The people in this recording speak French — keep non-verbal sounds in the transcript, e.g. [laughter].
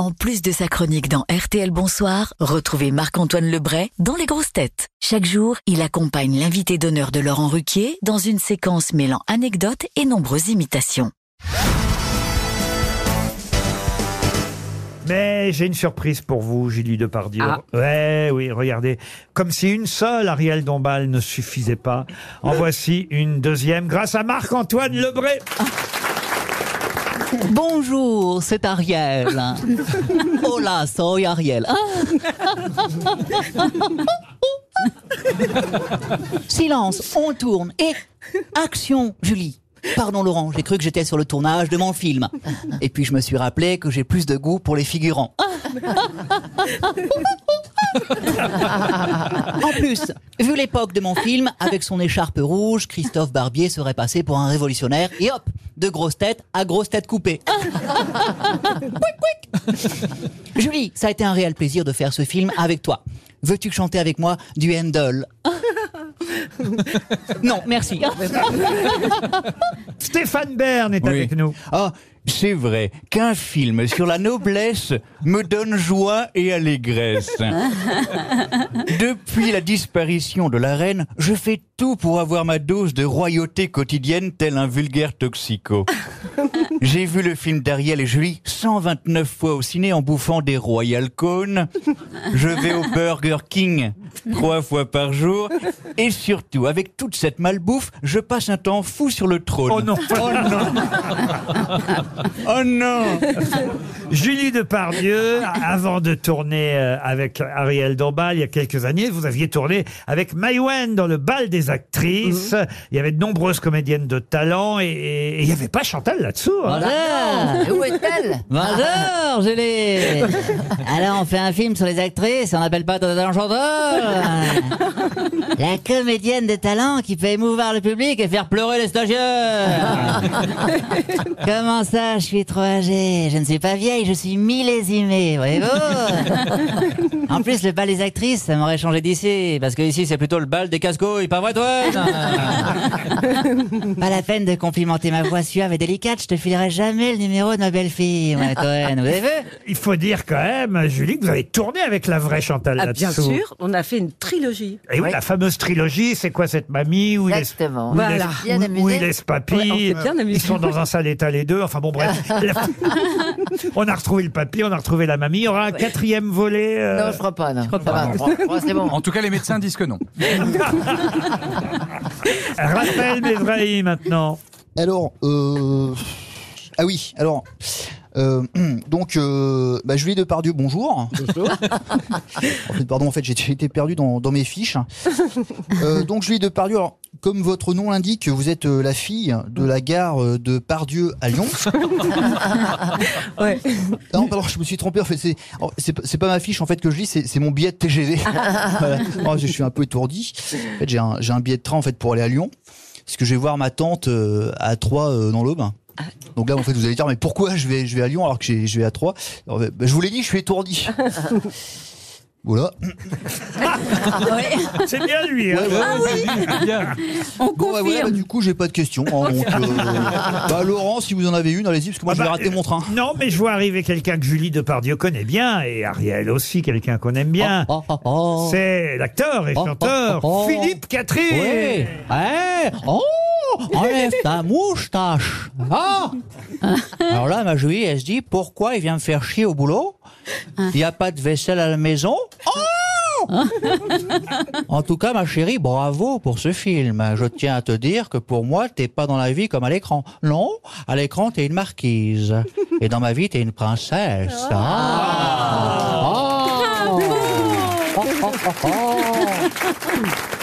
En plus de sa chronique dans RTL Bonsoir, retrouvez Marc-Antoine Lebray dans Les Grosses Têtes. Chaque jour, il accompagne l'invité d'honneur de Laurent Ruquier dans une séquence mêlant anecdotes et nombreuses imitations. Mais j'ai une surprise pour vous, Julie Depardieu. Ah. Ouais, oui, regardez. Comme si une seule Ariel Dombal ne suffisait pas. En [laughs] voici une deuxième grâce à Marc-Antoine Lebré. [laughs] Bonjour, c'est Ariel. [laughs] Hola, soy Ariel. Silence, on tourne. Et action, Julie. Pardon Laurent, j'ai cru que j'étais sur le tournage de mon film. Et puis je me suis rappelé que j'ai plus de goût pour les figurants. [laughs] En plus, vu l'époque de mon film, avec son écharpe rouge, Christophe Barbier serait passé pour un révolutionnaire. Et hop, de grosse tête à grosse tête coupée. [laughs] Julie, ça a été un réel plaisir de faire ce film avec toi. Veux-tu chanter avec moi du Handel? [laughs] Non, merci. Stéphane Bern est Oui. avec nous. Ah, c'est vrai qu'un film sur la noblesse me donne joie et allégresse. [laughs] Depuis la disparition de la reine, je fais tout pour avoir ma dose de royauté quotidienne tel un vulgaire toxico. [laughs] J'ai vu le film d'Ariel et Julie 129 fois au ciné en bouffant des Royal Cones. Je vais au Burger King trois fois par jour. Et surtout, avec toute cette malbouffe, je passe un temps fou sur le trône. Oh non. Oh non [laughs] Oh non Julie Depardieu, [laughs] avant de tourner euh, avec Ariel Dombal il y a quelques années, vous aviez tourné avec Maïwen dans le bal des actrices. Il y avait de nombreuses comédiennes de talent et, et- et il n'y avait pas Chantal là-dessous. hein. Bonjour Où est-elle [laughs] Bonjour, Julie [laughs] Alors, on fait un film sur les actrices, on n'appelle pas de talent chanteur La comédienne de talent qui peut émouvoir le public et faire pleurer les stagiaires Comment ça, je suis trop âgée? Je ne suis pas vieille, je suis millésimée, voyez-vous [laughs] En plus, le bal des actrices, ça m'aurait changé d'ici, parce que ici, c'est plutôt le bal des casse-couilles, pas vrai, toi [laughs] Pas la peine de complimenter ma voix suave et délicate, je te filerai jamais le numéro de ma belle-fille, moi, Toen. Vous avez vu Il faut dire quand même, Julie, que vous avez tourné avec la vraie Chantal Ah, là-dessous. bien sûr, on a fait une trilogie. Et oui, la fameuse trilogie, c'est quoi cette mamie où il laisse, Exactement. il Voilà. laisse- Bien où- il laisse papy. Ouais, bien. Ils sont dans un sale état les deux. Enfin bon, bref. [laughs] on a retrouvé le papy, on a retrouvé la mamie. Il y aura un quatrième volet. euh, Non, je crois pas. Non. Ça va. C'est bon. En tout cas, les médecins disent que non. [laughs] Raphaël Mesrahi maintenant. Alors, euh... ah oui, alors, euh, [clears throat] donc, euh, bah, Julie Depardieu, bonjour. en fait, [laughs] pardon, en fait, j'ai j'ai été perdu dans, dans mes fiches. Euh, donc, Julie Depardieu, alors, comme votre nom l'indique, vous êtes euh, la fille de la gare euh, de Pardieu à Lyon. [laughs] Ouais. Non, pardon, je me suis trompé. En fait, c'est pas- ma fiche en fait que je lis, c'est mon billet de TGV. [laughs] Voilà. Je suis un peu étourdi. En fait, j'ai un billet de train en fait pour aller à Lyon, parce que je vais voir ma tante euh, à Troyes euh, dans l'Aube. Donc là, en fait, vous allez dire, mais pourquoi je vais je vais à Lyon alors que je vais à Troyes? Alors, bah, Je vous l'ai dit, je suis étourdi. [laughs] Voilà. [laughs] C'est bien lui. hein. On bon, bah, voilà, bah, du coup, j'ai pas de questions. hein, donc, [laughs] euh, bah, Laurent, si vous en avez une, allez-y, parce que moi, Ah je vais bah, rater mon train. Non, mais je vois arriver quelqu'un que Julie Depardieu connaît bien et Ariel aussi, quelqu'un qu'on aime bien. Oh, oh, oh. C'est l'acteur et Oh, chanteur oh, oh. Philippe Catherine. Oui. Eh, oh, enlève ta moustache. Ah. [laughs] Alors là, ma Julie, elle se dit, pourquoi il vient me faire chier au boulot? Il n'y a pas de vaisselle à la maison? Oh [laughs] en tout cas, ma chérie, bravo pour ce film. Je tiens à te dire que pour moi, t'es pas dans la vie comme à l'écran. Non, à l'écran, t'es une marquise. Et dans ma vie, t'es une princesse. Ah. Oh. Oh, oh, oh, oh.